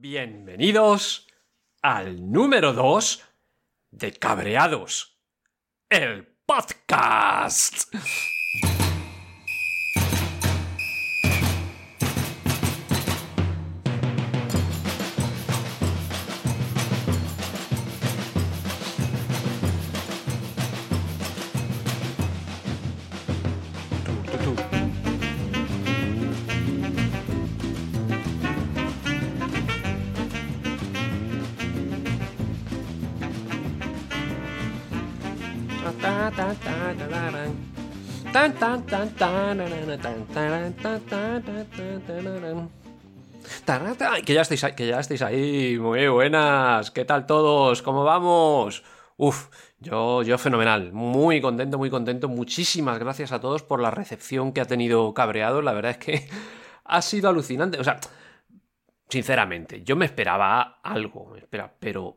Bienvenidos al número 2 de Cabreados, el podcast. Que ya estáis ahí, que ya estáis ahí. Muy buenas. ¿Qué tal todos? ¿Cómo vamos? Uf, yo, yo fenomenal. Muy contento, muy contento. Muchísimas gracias a todos por la recepción que ha tenido Cabreado. La verdad es que ha sido alucinante. O sea, sinceramente, yo me esperaba algo, espera, pero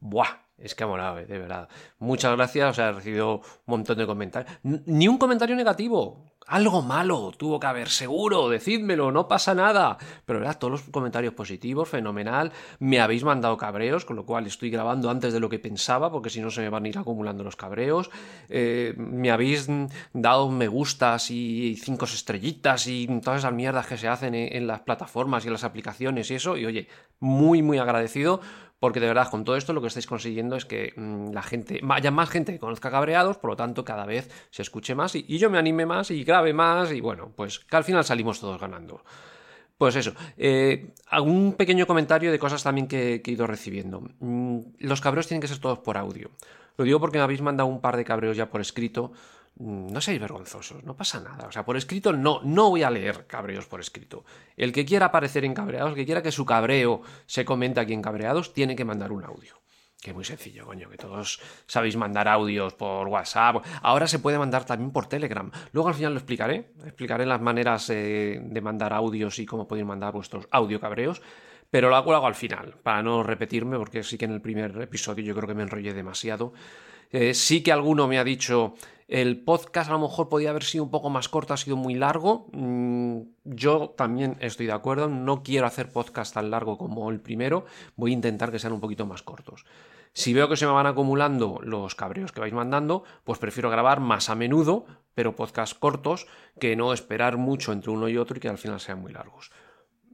¡buah! Es que ha molado, eh, de verdad. Muchas gracias, o sea, he recibido un montón de comentarios. Ni un comentario negativo. Algo malo tuvo que haber, seguro, decídmelo, no pasa nada. Pero verdad, todos los comentarios positivos, fenomenal. Me habéis mandado cabreos, con lo cual estoy grabando antes de lo que pensaba, porque si no se me van a ir acumulando los cabreos. Eh, me habéis dado me gustas y cinco estrellitas y todas esas mierdas que se hacen en las plataformas y en las aplicaciones y eso. Y oye, muy, muy agradecido porque de verdad con todo esto lo que estáis consiguiendo es que mm, la gente, haya más gente que conozca cabreados, por lo tanto cada vez se escuche más y, yo me anime más y grabe más y bueno, pues que al final salimos todos ganando. Pues eso, eh, algún pequeño comentario de cosas también que, que, he ido recibiendo. Mm, los cabreos tienen que ser todos por audio. Lo digo porque me habéis mandado un par de cabreos ya por escrito no seáis vergonzosos, no pasa nada. O sea, por escrito no, no voy a leer cabreos por escrito. El que quiera aparecer en cabreados, el que quiera que su cabreo se comente aquí en cabreados, tiene que mandar un audio. Que es muy sencillo, coño, que todos sabéis mandar audios por WhatsApp. Ahora se puede mandar también por Telegram. Luego al final lo explicaré. Explicaré las maneras eh, de mandar audios y cómo podéis mandar vuestros audio cabreos. Pero lo hago al final, para no repetirme, porque sí que en el primer episodio yo creo que me enrollé demasiado. Eh, sí que alguno me ha dicho, el podcast a lo mejor podía haber sido un poco más corto, ha sido muy largo. Mm, yo también estoy de acuerdo, no quiero hacer podcast tan largo como el primero, voy a intentar que sean un poquito más cortos. Si veo que se me van acumulando los cabreos que vais mandando, pues prefiero grabar más a menudo, pero podcasts cortos, que no esperar mucho entre uno y otro y que al final sean muy largos.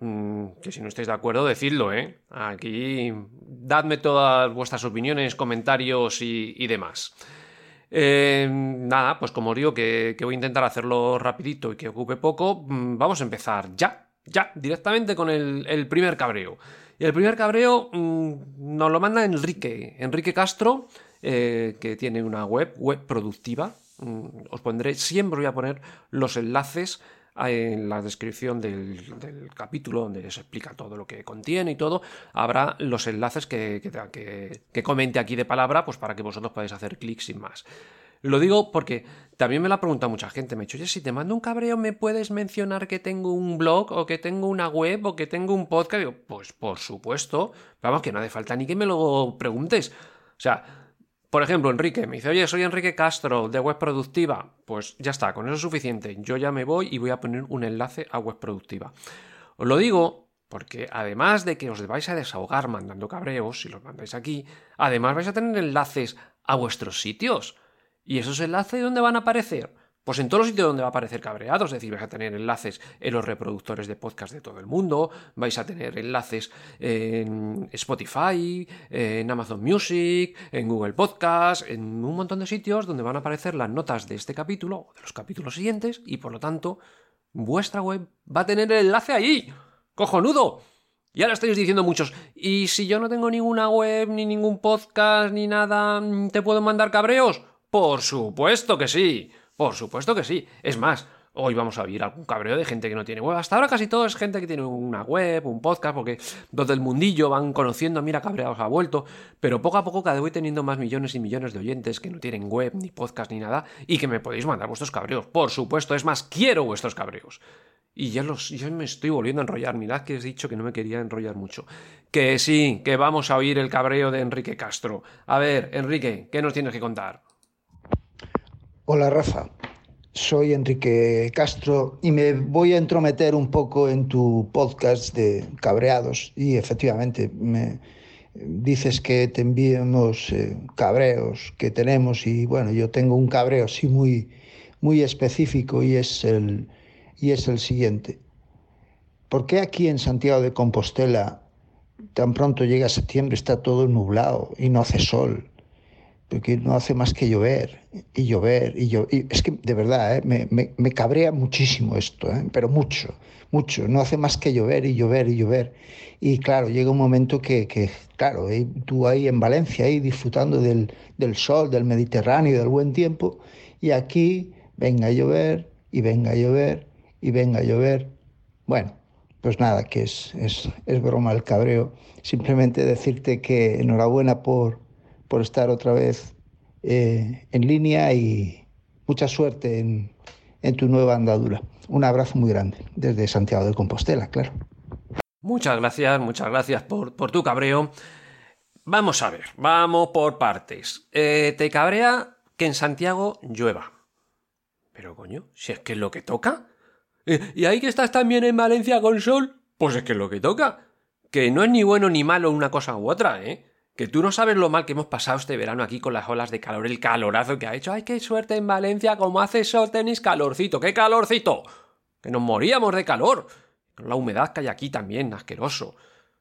Mm, que si no estáis de acuerdo, decidlo, ¿eh? Aquí dadme todas vuestras opiniones, comentarios y, demás. Eh, nada, pues como digo que, voy a intentar hacerlo rapidito y que ocupe poco, mm, vamos a empezar ya, ya, directamente con el, primer cabreo. Y el primer cabreo mm, nos lo manda Enrique, Enrique Castro, eh, que tiene una web, web productiva. os pondré, siempre voy a poner los enlaces en la descripción del, capítulo donde se explica todo lo que contiene y todo, habrá los enlaces que, que, comente aquí de palabra, pues para que vosotros podáis hacer clic sin más. Lo digo porque también me lo ha preguntado mucha gente. Me ha dicho, oye, si te mando un cabreo, ¿me puedes mencionar que tengo un blog o que tengo una web o que tengo un podcast? Pues por supuesto. Vamos, que no hace falta ni que me lo preguntes. O sea, por ejemplo, Enrique me dice, oye, soy Enrique Castro de Web Productiva. Pues ya está, con eso es suficiente. Yo ya me voy y voy a poner un enlace a Web Productiva. Os lo digo porque además de que os vais a desahogar mandando cabreos, si los mandáis aquí, además vais a tener enlaces a vuestros sitios. ¿Y esos enlaces dónde van a aparecer? Pues en todos los sitios donde va a aparecer cabreados, es decir, vais a tener enlaces en los reproductores de podcast de todo el mundo, vais a tener enlaces en Spotify, en Amazon Music, en Google Podcast, en un montón de sitios donde van a aparecer las notas de este capítulo o de los capítulos siguientes y por lo tanto vuestra web va a tener el enlace ahí. ¡Cojonudo! Y ahora estáis diciendo muchos, ¿y si yo no tengo ninguna web, ni ningún podcast, ni nada, te puedo mandar cabreos? Por supuesto que sí. Por supuesto que sí. Es más, hoy vamos a oír algún cabreo de gente que no tiene web. Hasta ahora casi todo es gente que tiene una web, un podcast, porque los del mundillo van conociendo, mira, cabreados ha vuelto. Pero poco a poco cada vez voy teniendo más millones y millones de oyentes que no tienen web, ni podcast, ni nada, y que me podéis mandar vuestros cabreos. Por supuesto, es más, quiero vuestros cabreos. Y ya, los, ya me estoy volviendo a enrollar. Mirad que he dicho que no me quería enrollar mucho. Que sí, que vamos a oír el cabreo de Enrique Castro. A ver, Enrique, ¿qué nos tienes que contar? Hola Rafa, soy Enrique Castro y me voy a entrometer un poco en tu podcast de cabreados y efectivamente me dices que te enviemos eh, cabreos que tenemos y bueno, yo tengo un cabreo sí muy, muy específico y es, el, y es el siguiente. ¿Por qué aquí en Santiago de Compostela tan pronto llega septiembre está todo nublado y no hace sol? Porque no hace más que llover y llover y llover. es que de verdad, ¿eh? me, me, me, cabrea muchísimo esto, ¿eh? pero mucho, mucho. No hace más que llover y llover y llover. Y claro, llega un momento que, que claro, ¿eh? tú ahí en Valencia, ahí disfrutando del, del sol, del Mediterráneo, del buen tiempo, y aquí venga a llover y venga a llover y venga a llover. Bueno, pues nada, que es, es, es broma el cabreo. Simplemente decirte que enhorabuena por, por estar otra vez eh, en línea y mucha suerte en, tu nueva andadura. Un abrazo muy grande desde Santiago de Compostela, claro. Muchas gracias, muchas gracias por, por tu cabreo. Vamos a ver, vamos por partes. Eh, ¿Te cabrea que en Santiago llueva? Pero coño, si es que es lo que toca. Eh, ¿Y ahí que estás también en Valencia con sol? Pues es que es lo que toca. Que no es ni bueno ni malo una cosa u otra, ¿eh? Que tú no sabes lo mal que hemos pasado este verano aquí con las olas de calor, el calorazo que ha hecho. ¡Ay, qué suerte en Valencia! Como hace sol tenéis calorcito. ¡Qué calorcito! Que nos moríamos de calor. Con la humedad que hay aquí también, asqueroso.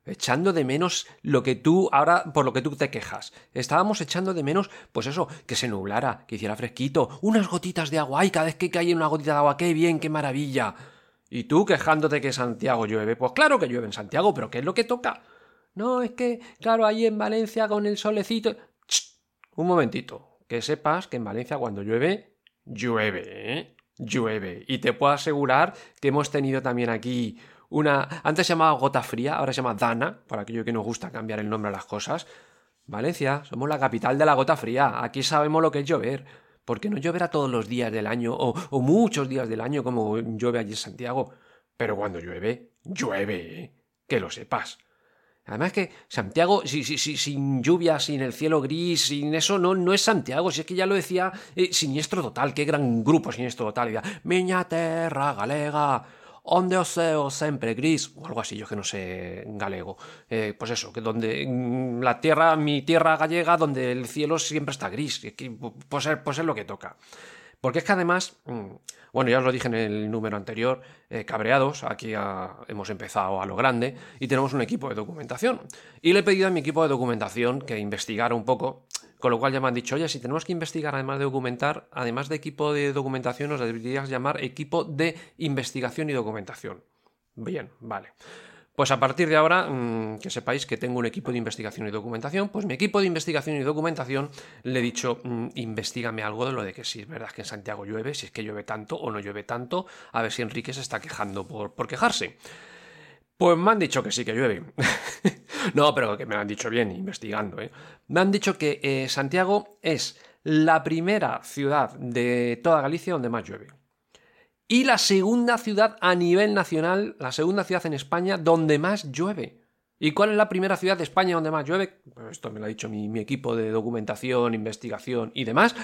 Echando de menos lo que tú, ahora, por lo que tú te quejas. Estábamos echando de menos, pues eso, que se nublara, que hiciera fresquito, unas gotitas de agua. ¡Ay, cada vez que cae una gotita de agua! ¡Qué bien, qué maravilla! Y tú quejándote que Santiago llueve. Pues claro que llueve en Santiago, pero ¿qué es lo que toca? No, es que, claro, ahí en Valencia con el solecito. Un momentito. Que sepas que en Valencia cuando llueve, llueve, ¿eh? Llueve. Y te puedo asegurar que hemos tenido también aquí una. Antes se llamaba gota fría, ahora se llama Dana, para aquello que nos gusta cambiar el nombre a las cosas. Valencia, somos la capital de la gota fría. Aquí sabemos lo que es llover. Porque no lloverá todos los días del año o, o muchos días del año como llueve allí en Santiago. Pero cuando llueve, llueve, ¿eh? Que lo sepas. Además que Santiago, si, si, si, sin lluvia, sin el cielo gris, sin eso, no, no es Santiago. Si es que ya lo decía eh, Siniestro Total, qué gran grupo Siniestro Total. Y Miña terra galega, onde o seo sempre gris, o algo así, yo que no sé galego. Eh, pues eso, que donde mm, la tierra, mi tierra gallega, donde el cielo siempre está gris. Pues, pues es lo que toca. Porque es que además, mm, bueno, ya os lo dije en el número anterior, eh, cabreados, aquí hemos empezado a lo grande y tenemos un equipo de documentación. Y le he pedido a mi equipo de documentación que investigara un poco, con lo cual ya me han dicho, oye, si tenemos que investigar además de documentar, además de equipo de documentación, nos deberías llamar equipo de investigación y documentación. Bien, vale. Pues a partir de ahora, mm, que sepáis que tengo un equipo de investigación y documentación, pues mi equipo de investigación y documentación le he dicho, mm, investigame algo de lo de que si es verdad que en Santiago llueve, si es que llueve tanto o no llueve tanto, a ver si Enrique se está quejando por, por quejarse. Pues me han dicho que sí que llueve. no, pero que me lo han dicho bien, investigando. ¿eh? Me han dicho que eh, Santiago es la primera ciudad de toda Galicia donde más llueve y la segunda ciudad a nivel nacional, la segunda ciudad en España donde más llueve. ¿Y cuál es la primera ciudad de España donde más llueve? Esto me lo ha dicho mi, equipo de documentación, investigación y demás.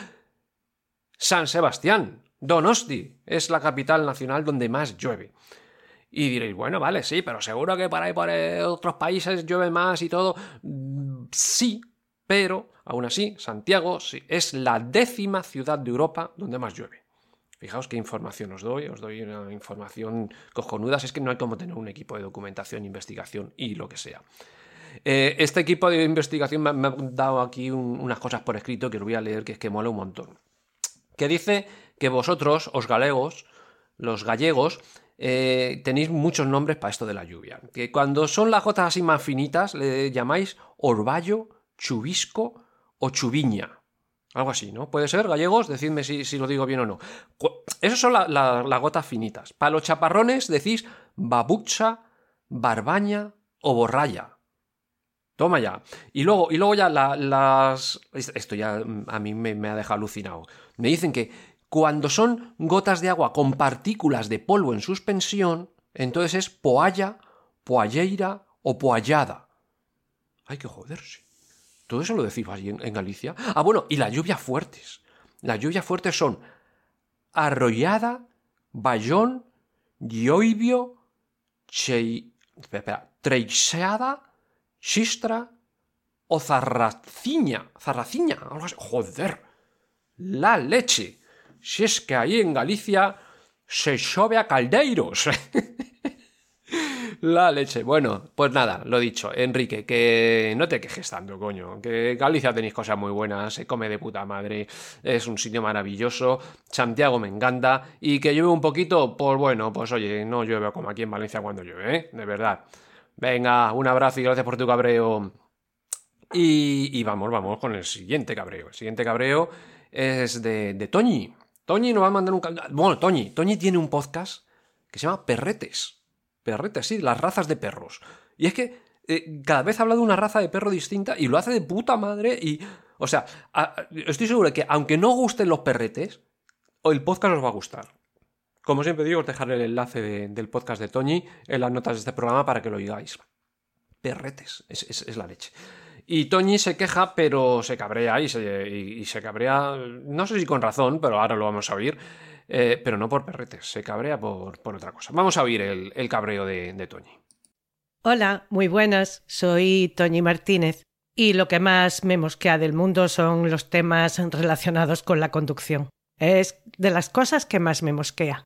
San Sebastián, Donosti, es la capital nacional donde más llueve. Y diréis, bueno, vale, sí, pero seguro que por ahí por otros países llueve más y todo. Sí, pero aún así, Santiago es la décima ciudad de Europa donde más llueve. Fijaos qué información os doy, os doy una información cojonuda, es que no hay como tener un equipo de documentación, investigación y lo que sea. Eh, este equipo de investigación me, ha dado aquí unas cosas por escrito que os voy a leer, que es que mola un montón. Que dice que vosotros, os galegos, los gallegos, eh, tenéis muchos nombres para esto de la lluvia. Que cuando son las gotas así más finitas, le llamáis orvallo, chubisco o chuviña. Algo así, ¿no? Puede ser, gallegos, decidme si, lo digo bien o no. Esas son las gotas finitas. Para los chaparrones decís babucha, barbaña o borralla. Toma ya. Y luego, y luego ya las... Esto ya a mí me, me ha dejado alucinado. Me dicen que cuando son gotas de agua con partículas de polvo en suspensión, entonces es poalla, poalleira o poallada. Hay que joderse. Todo eso lo decimos en, Galicia. Ah, bueno, y las lluvias fuertes. Las lluvias fuertes son Arrollada, Bayón, Gioibio, Chei... Espera, o Zarraciña. Zarraciña. Joder, la leche. Si es que ahí en Galicia se chove a caldeiros. La leche. Bueno, pues nada, lo dicho, Enrique, que no te quejes tanto, coño. Que Galicia tenéis cosas muy buenas, se come de puta madre, es un sitio maravilloso. Santiago me encanta. Y que llueve un poquito, pues bueno, pues oye, no llueve como aquí en Valencia cuando llueve, ¿eh? De verdad. Venga, un abrazo y gracias por tu cabreo. Y, y vamos, vamos con el siguiente cabreo. El siguiente cabreo es de, de Toñi. Toñi nos va a mandar un... Bueno, Toñi. Toñi tiene un podcast que se llama Perretes perretes, sí, las razas de perros. Y es que eh, cada vez habla de una raza de perro distinta y lo hace de puta madre y... O sea, estoy seguro de que aunque no gusten los perretes, el podcast os va a gustar. Como siempre digo, os dejaré el enlace del podcast de Toñi en las notas de este programa para que lo oigáis. Perretes, es, la leche. Y Toñi se queja, pero se cabrea y se, y se cabrea, no sé si con razón, pero ahora lo vamos a oír eh, pero no por perretes, se cabrea por, otra cosa. Vamos a oír el, cabreo de, de Toñi. Hola, muy buenas, soy Toñi Martínez y lo que más me mosquea del mundo son los temas relacionados con la conducción. Es de las cosas que más me mosquea.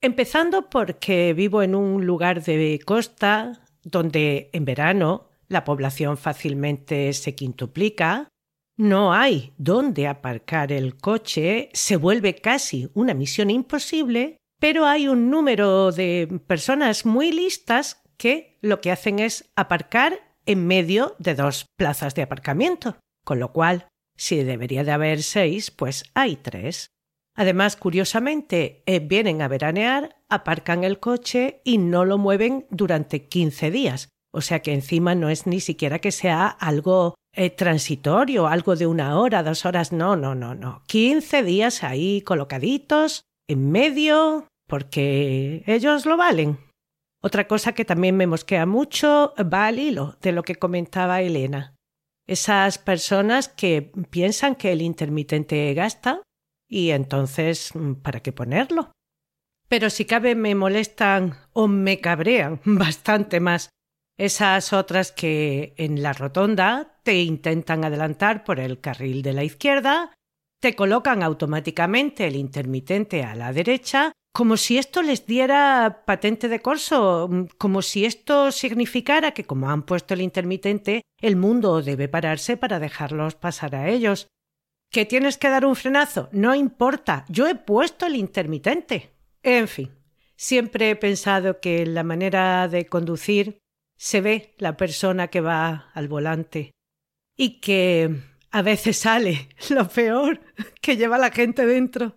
Empezando porque vivo en un lugar de costa donde en verano la población fácilmente se quintuplica, no hay dónde aparcar el coche, se vuelve casi una misión imposible, pero hay un número de personas muy listas que lo que hacen es aparcar en medio de dos plazas de aparcamiento, con lo cual, si debería de haber seis, pues hay tres. Además, curiosamente, eh, vienen a veranear, aparcan el coche y no lo mueven durante quince días. O sea que encima no es ni siquiera que sea algo eh, transitorio, algo de una hora, dos horas, no, no, no, no. Quince días ahí colocaditos, en medio, porque ellos lo valen. Otra cosa que también me mosquea mucho va al hilo de lo que comentaba Elena. Esas personas que piensan que el intermitente gasta y entonces, ¿para qué ponerlo? Pero si cabe me molestan o me cabrean bastante más esas otras que en la rotonda te intentan adelantar por el carril de la izquierda, te colocan automáticamente el intermitente a la derecha, como si esto les diera patente de corso, como si esto significara que como han puesto el intermitente, el mundo debe pararse para dejarlos pasar a ellos. ¿Que tienes que dar un frenazo? No importa, yo he puesto el intermitente. En fin, siempre he pensado que la manera de conducir se ve la persona que va al volante y que a veces sale lo peor que lleva la gente dentro.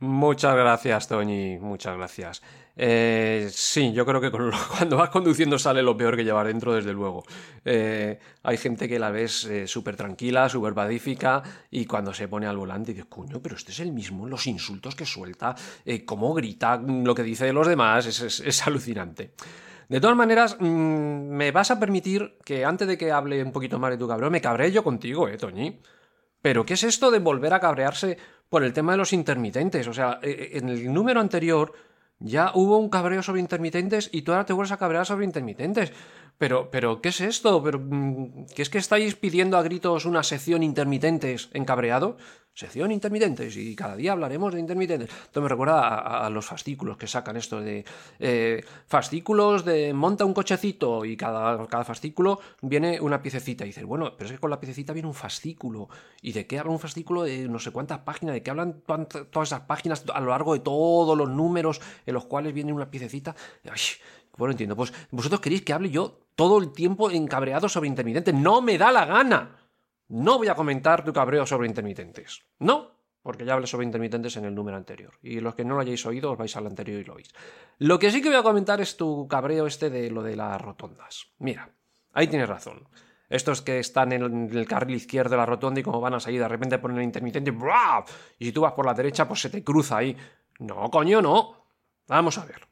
Muchas gracias, Toñi, muchas gracias. Eh, sí, yo creo que cuando vas conduciendo sale lo peor que llevar dentro, desde luego. Eh, hay gente que la ves eh, súper tranquila, súper pacífica, y cuando se pone al volante dices, coño, pero este es el mismo, los insultos que suelta, cómo grita, lo que dice de los demás, es alucinante. De todas maneras, mm, me vas a permitir que antes de que hable un poquito más de tu cabreo, me cabré yo contigo, eh, Toñi. Pero, ¿qué es esto de volver a cabrearse por el tema de los intermitentes? O sea, eh, eh, en el número anterior ya hubo un cabreo sobre intermitentes y tú ahora te vuelves a cabrear sobre intermitentes. Pero, pero, ¿qué es esto? Pero, mm, ¿Qué es que estáis pidiendo a gritos una sección intermitentes en cabreado? Sección intermitentes y cada día hablaremos de intermitentes. Esto me recuerda a, los fascículos que sacan esto de eh, fascículos de monta un cochecito y cada, cada fascículo viene una piececita y dices, bueno, pero es que con la piececita viene un fascículo. ¿Y de qué habla un fascículo? De no sé cuántas páginas, de qué hablan todas esas páginas a lo largo de todos los números en los cuales viene una piececita. Ay, bueno, entiendo. Pues vosotros queréis que hable yo todo el tiempo encabreado sobre intermitentes. No me da la gana. No voy a comentar tu cabreo sobre intermitentes. No, porque ya hablé sobre intermitentes en el número anterior. Y los que no lo hayáis oído, os vais al anterior y lo oís. Lo que sí que voy a comentar es tu cabreo este de lo de las rotondas. Mira, ahí tienes razón. Estos que están en el carril izquierdo de la rotonda y como van a salir de repente ponen el intermitente y si tú vas por la derecha pues se te cruza ahí. No, coño, no. Vamos a ver.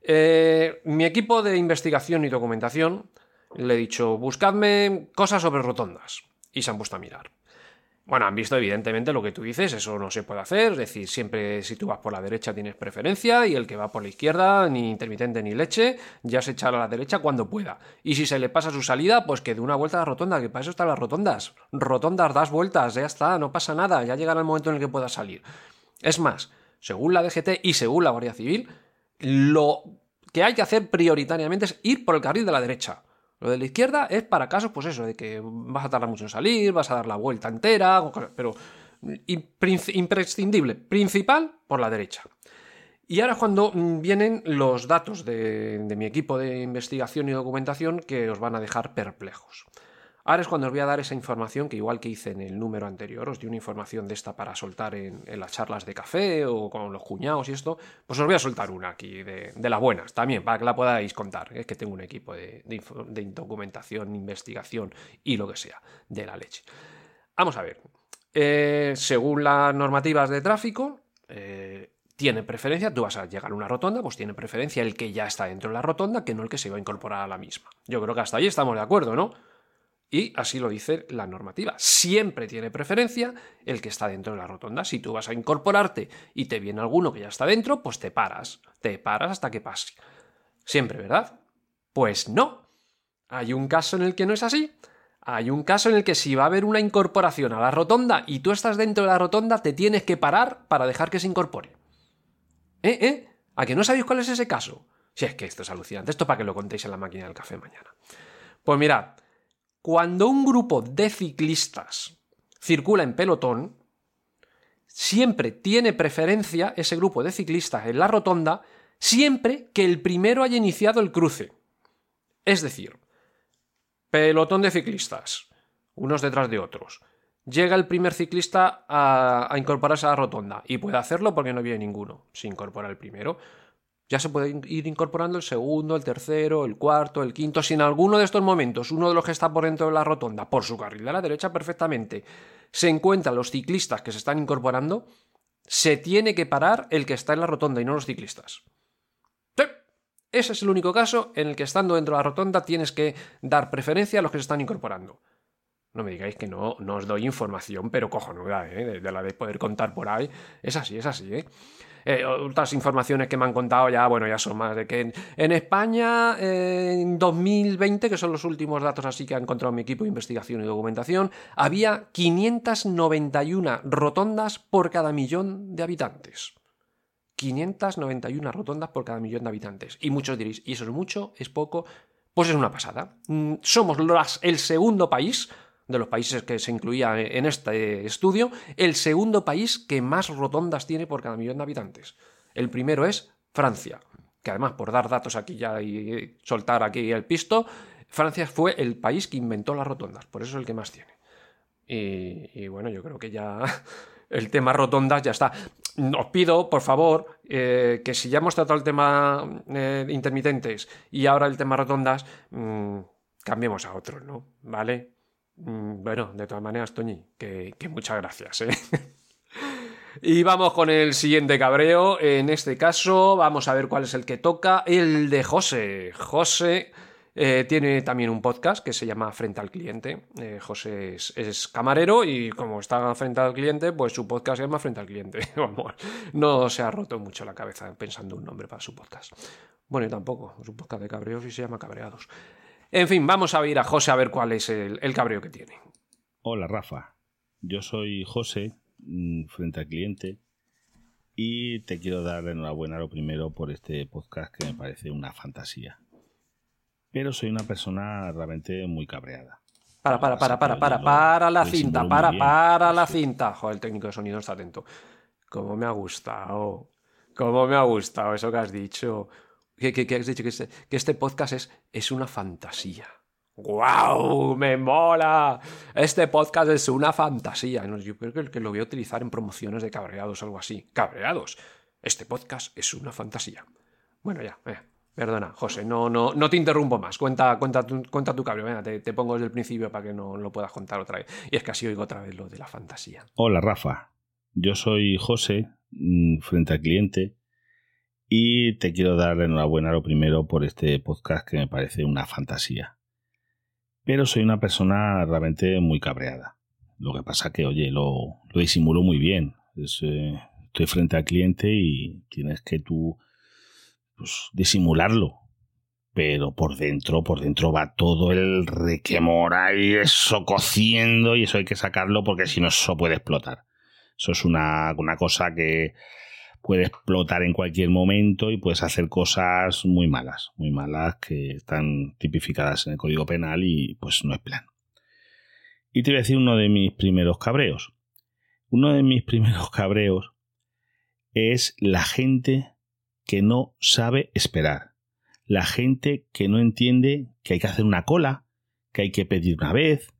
Eh, mi equipo de investigación y documentación le he dicho, buscadme cosas sobre rotondas y se han puesto a mirar. Bueno, han visto evidentemente lo que tú dices, eso no se puede hacer, es decir, siempre si tú vas por la derecha tienes preferencia y el que va por la izquierda, ni intermitente ni leche, ya se echará a la derecha cuando pueda. Y si se le pasa su salida, pues que dé una vuelta a la rotonda, que para eso están las rotondas. Rotondas, das vueltas, ya está, no pasa nada, ya llegará el momento en el que pueda salir. Es más, según la DGT y según la Guardia Civil, lo que hay que hacer prioritariamente es ir por el carril de la derecha. Lo de la izquierda es para casos, pues eso, de que vas a tardar mucho en salir, vas a dar la vuelta entera, pero imprescindible, principal por la derecha. Y ahora es cuando vienen los datos de, de mi equipo de investigación y documentación que os van a dejar perplejos. Ahora es cuando os voy a dar esa información que igual que hice en el número anterior, os di una información de esta para soltar en, las charlas de café o con los cuñados y esto, pues os voy a soltar una aquí de, las buenas también, para que la podáis contar. Es que tengo un equipo de, documentación, investigación y lo que sea, de la leche. Vamos a ver, eh, según las normativas de tráfico, eh, tiene preferencia, tú vas a llegar a una rotonda, pues tiene preferencia el que ya está dentro de la rotonda que no el que se va a incorporar a la misma. Yo creo que hasta ahí estamos de acuerdo, ¿no? Y así lo dice la normativa. Siempre tiene preferencia el que está dentro de la rotonda. Si tú vas a incorporarte y te viene alguno que ya está dentro, pues te paras. Te paras hasta que pase. Siempre, ¿verdad? Pues no. Hay un caso en el que no es así. Hay un caso en el que si va a haber una incorporación a la rotonda y tú estás dentro de la rotonda, te tienes que parar para dejar que se incorpore. ¿Eh? ¿Eh? ¿A que no sabéis cuál es ese caso? Si es que esto es alucinante. Esto para que lo contéis en la máquina del café mañana. Pues mirad, cuando un grupo de ciclistas circula en pelotón, siempre tiene preferencia ese grupo de ciclistas en la rotonda siempre que el primero haya iniciado el cruce. Es decir, pelotón de ciclistas, unos detrás de otros. Llega el primer ciclista a, incorporarse a la rotonda y puede hacerlo porque no viene ninguno. Se incorpora el primero ya se puede ir incorporando el segundo, el tercero, el cuarto, el quinto. Si en alguno de estos momentos uno de los que está por dentro de la rotonda, por su carril de la derecha perfectamente, se encuentran los ciclistas que se están incorporando, se tiene que parar el que está en la rotonda y no los ciclistas. Ese es el único caso en el que estando dentro de la rotonda tienes que dar preferencia a los que se están incorporando. No me digáis que no, no os doy información, pero cojonuda, ¿eh? de la de poder contar por ahí. Es así, es así, ¿eh? Eh, otras informaciones que me han contado ya, bueno, ya son más de que en, España, en 2020, que son los últimos datos así que ha encontrado mi equipo de investigación y documentación, había 591 rotondas por cada millón de habitantes. 591 rotondas por cada millón de habitantes. Y muchos diréis, ¿y eso es mucho? ¿Es poco? Pues es una pasada. Mm, somos el segundo país de los países que se incluía en este estudio, el segundo país que más rotondas tiene por cada millón de habitantes. El primero es Francia, que además, por dar datos aquí ya y soltar aquí el pisto, Francia fue el país que inventó las rotondas, por eso es el que más tiene. Y, bueno, yo creo que ya el tema rotondas ya está. Os pido, por favor, eh, que si ya hemos tratado el tema eh, intermitentes y ahora el tema rotondas, mm, cambiemos a otro, ¿no? ¿Vale? Mm, bueno, de todas maneras, Toñi, que, muchas gracias. ¿eh? y vamos con el siguiente cabreo. En este caso, vamos a ver cuál es el que toca. El de José. José eh, tiene también un podcast que se llama Frente al Cliente. Eh, José es, camarero y como está frente al cliente, pues su podcast se llama Frente al Cliente. Vamos, no se ha roto mucho la cabeza pensando un nombre para su podcast. Bueno, y tampoco. Su podcast de cabreos y se llama Cabreados. En fin, vamos a ir a José a ver cuál es el, cabreo que tiene. Hola, Rafa. Yo soy José, mm, frente al cliente, y te quiero dar enhorabuena lo primero por este podcast que me parece una fantasía. Pero soy una persona realmente muy cabreada. Para, para, para, para, para, para la cinta, para, para la cinta. Joder, el técnico de sonido está atento. Cómo me ha gustado. Cómo me ha gustado eso que has dicho que, has dicho que este, que este podcast es, es una fantasía. ¡Guau! ¡Me mola! Este podcast es una fantasía. yo creo que, lo voy a utilizar en promociones de cabreados o algo así. ¡Cabreados! Este podcast es una fantasía. Bueno, ya, eh, perdona, José, no, no, no te interrumpo más. Cuenta, cuenta, tu, cuenta tu cabreo. Venga, te, te, pongo desde el principio para que no lo puedas contar otra vez. Y es que así oigo otra vez lo de la fantasía. Hola, Rafa. Yo soy José, mm, frente al cliente y te quiero dar enhorabuena lo primero por este podcast que me parece una fantasía. Pero soy una persona realmente muy cabreada. Lo que pasa que, oye, lo, lo disimulo muy bien. Eh, estoy frente al cliente y tienes que tú pues, disimularlo. Pero por dentro, por dentro va todo el requemor ahí, eso cociendo y eso hay que sacarlo porque si no, eso puede explotar. Eso es una, una cosa que puede explotar en cualquier momento y puedes hacer cosas muy malas, muy malas que están tipificadas en el Código Penal y pues no es plan. Y te voy a decir uno de mis primeros cabreos. Uno de mis primeros cabreos es la gente que no sabe esperar. La gente que no entiende que hay que hacer una cola, que hay que pedir una vez,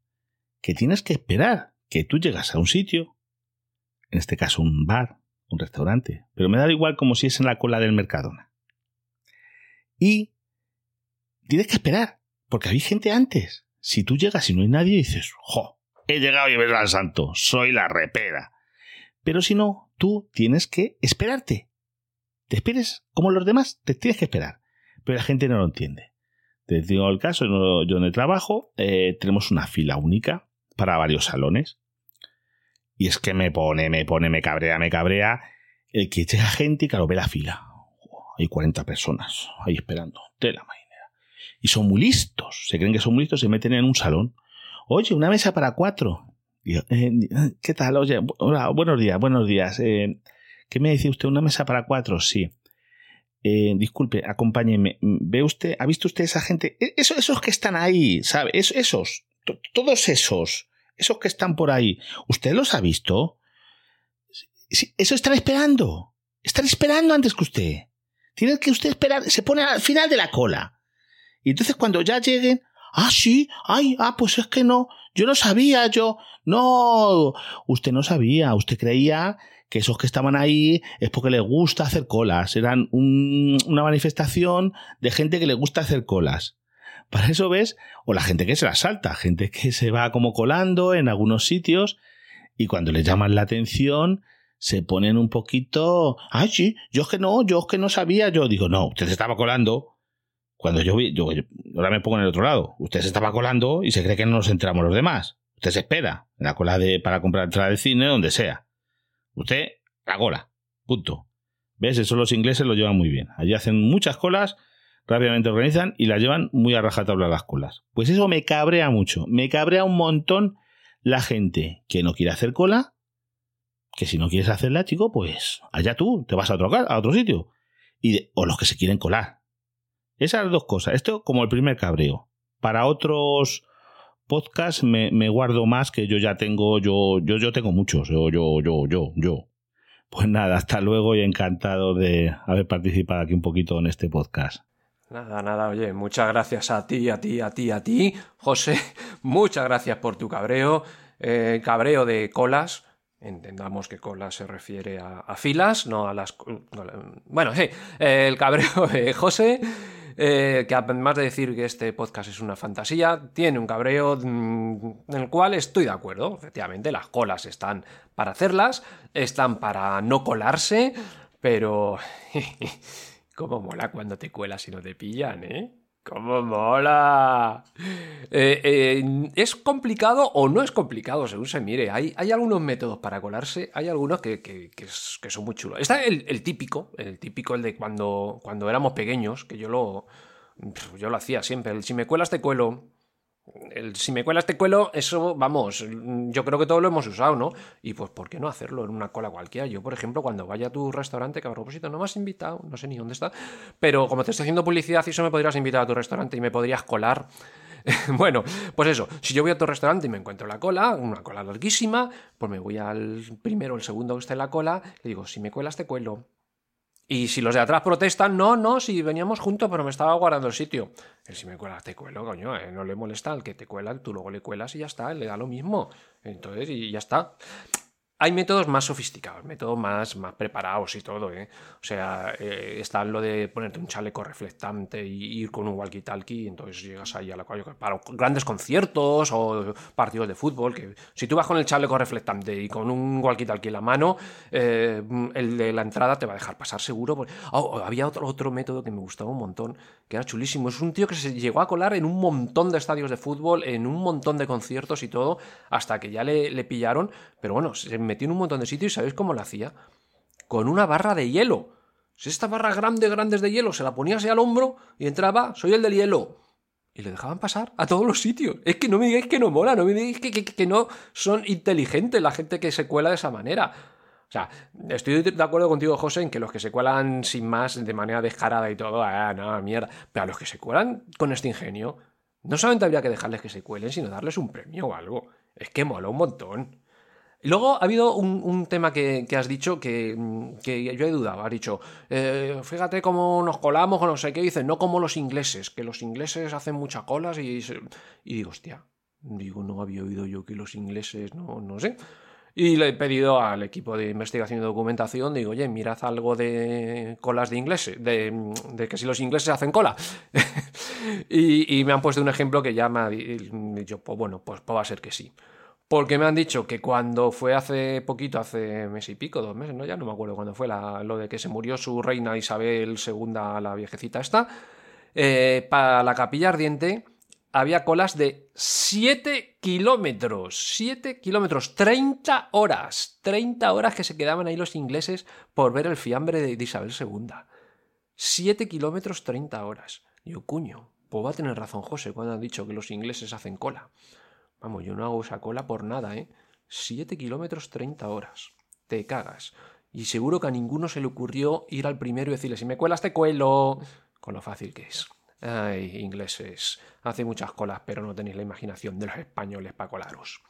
que tienes que esperar, que tú llegas a un sitio, en este caso un bar, un restaurante, pero me da igual como si es en la cola del Mercadona. Y tienes que esperar, porque había gente antes. Si tú llegas y no hay nadie, dices, ¡jo! He llegado y ves al santo, soy la repera. Pero si no, tú tienes que esperarte. Te esperes como los demás, te tienes que esperar. Pero la gente no lo entiende. Te digo el caso, yo donde trabajo, eh, tenemos una fila única para varios salones. Y es que me pone, me pone, me cabrea, me cabrea. El que llega gente y claro, ve la fila. hay 40 personas ahí esperando. De la marinera. Y son muy listos. Se creen que son muy listos, se meten en un salón. Oye, una mesa para cuatro. Eh, ¿Qué tal? Oye, hola, buenos días, buenos días. Eh, ¿Qué me dice usted? ¿Una mesa para cuatro? Sí. Eh, disculpe, acompáñeme. ¿Ve usted, ha visto usted esa gente? E, esos, esos que están ahí, ¿sabe? esos, todos esos, esos que están por ahí. ¿Usted los ha visto? Eso están esperando. Están esperando antes que usted. Tienen que usted esperar. Se pone al final de la cola. Y entonces cuando ya lleguen, ah, sí, ay, ah, pues es que no, yo no sabía, yo, no, usted no sabía, usted creía que esos que estaban ahí es porque les gusta hacer colas, eran una manifestación de gente que le gusta hacer colas. Para eso ves, o la gente que se la salta, gente que se va como colando en algunos sitios y cuando les llaman la atención se ponen un poquito, ay sí, yo es que no, yo es que no sabía, yo digo, no, usted se estaba colando, cuando yo vi, yo, ahora me pongo en el otro lado. Usted se estaba colando y se cree que no nos enteramos los demás. Usted se espera en la cola de, para comprar entrada de cine, donde sea. Usted, la cola. Punto. ¿Ves? Eso los ingleses lo llevan muy bien. Allí hacen muchas colas, rápidamente organizan y las llevan muy a rajatabla las colas. Pues eso me cabrea mucho. Me cabrea un montón la gente que no quiere hacer cola, que si no quieres hacerla, chico, pues allá tú, te vas a otro, a otro sitio. Y o los que se quieren colar. Esas dos cosas. Esto como el primer cabreo. Para otros podcasts me, guardo más que yo ya tengo, yo, yo, yo tengo muchos. Yo, yo, yo, yo, yo. Pues nada, hasta luego y encantado de haber participado aquí un poquito en este podcast. Nada, nada, oye, muchas gracias a ti, a ti, a ti, a ti, José, muchas gracias por tu cabreo, eh, cabreo de colas, entendamos que colas se refiere a, filas, no a las... bueno, sí, el cabreo de José, eh, que además de decir que este podcast es una fantasía, tiene un cabreo mm, en el cual estoy de acuerdo. Efectivamente, las colas están para hacerlas, están para no colarse, pero... ¿Cómo mola cuando te cuelas y no te pillan, eh? ¡Cómo mola! Eh, eh, ¿Es complicado o no es complicado según se mire? Hay, hay algunos métodos para colarse, hay algunos que, son muy chulos. Está el, típico, el típico, el de cuando, cuando éramos pequeños, que yo lo, yo lo hacía siempre. El si me cuelas te cuelo, si me cuelas te cuelo, eso, vamos, yo creo que todos lo hemos usado, ¿no? Y pues, ¿por qué no hacerlo en una cola cualquiera? Yo, por ejemplo, cuando vaya a tu restaurante, que a propósito no me has invitado, no sé ni dónde está, pero como te estoy haciendo publicidad, eso me podrías invitar a tu restaurante y me podrías colar. bueno, pues eso, si yo voy a tu restaurante y me encuentro la cola, una cola larguísima, pues me voy al primero o el segundo que está en la cola, le digo, si me cuelas te cuelo. Y si los de atrás protestan, no, no, si veníamos juntos, pero me estaba guardando el sitio. El si me cuelas, te cuelo, coño, eh, no le molesta al que te cuela, tú luego le cuelas y ya está, le da lo mismo. Entonces, y ya está. Hay métodos más sofisticados, métodos más, más preparados y todo, ¿eh? O sea, eh, está lo de ponerte un chaleco reflectante y ir con un walkie-talkie, entonces llegas ahí a la cual para grandes conciertos o partidos de fútbol, que si tú vas con el chaleco reflectante y con un walkie-talkie en la mano, eh, el de la entrada te va a dejar pasar seguro. Oh, había otro, otro método que me gustaba un montón, que era chulísimo. Es un tío que se llegó a colar en un montón de estadios de fútbol, en un montón de conciertos y todo, hasta que ya le, pillaron, pero bueno, se metió en un montón de sitios y ¿sabéis cómo lo hacía? Con una barra de hielo. Si esta barra grande, grandes de hielo, se la ponía así al hombro y entraba, soy el del hielo. Y le dejaban pasar a todos los sitios. Es que no me digáis que no mola, no me digáis que, que, no son inteligentes la gente que se cuela de esa manera. O sea, estoy de acuerdo contigo, José, en que los que se cuelan sin más, de manera descarada y todo, ah, no, mierda. Pero a los que se cuelan con este ingenio, no solamente habría que dejarles que se cuelen, sino darles un premio o algo. Es que mola un montón. Luego ha habido un, tema que, has dicho que, yo he dudado. Has dicho, eh, fíjate cómo nos colamos o no sé qué. Dices, no como los ingleses, que los ingleses hacen muchas colas y, digo, hostia, digo, no había oído yo que los ingleses, no, no sé. Y le he pedido al equipo de investigación y documentación, digo, oye, mirad algo de colas de ingleses, de, que si los ingleses hacen cola. y, me han puesto un ejemplo que ya me ha dicho, pues bueno, pues, pues va a ser que sí. Porque me han dicho que cuando fue hace poquito, hace mes y pico, dos meses, ¿no? Ya no me acuerdo cuándo fue lo de que se murió su reina Isabel II, la viejecita esta, eh, para la capilla ardiente había colas de 7 kilómetros. 7 kilómetros, 30 horas. 30 horas que se quedaban ahí los ingleses por ver el fiambre de, Isabel II. 7 kilómetros, 30 horas. Yo, cuño, pues va a tener razón José cuando han dicho que los ingleses hacen cola. Vamos, yo no hago esa cola por nada, ¿eh? 7 kilómetros 30 horas. Te cagas. Y seguro que a ninguno se le ocurrió ir al primero y decirle, si me cuelas te cuelo. Con lo fácil que es. Ay, ingleses. Hace muchas colas, pero no tenéis la imaginación de los españoles para colaros.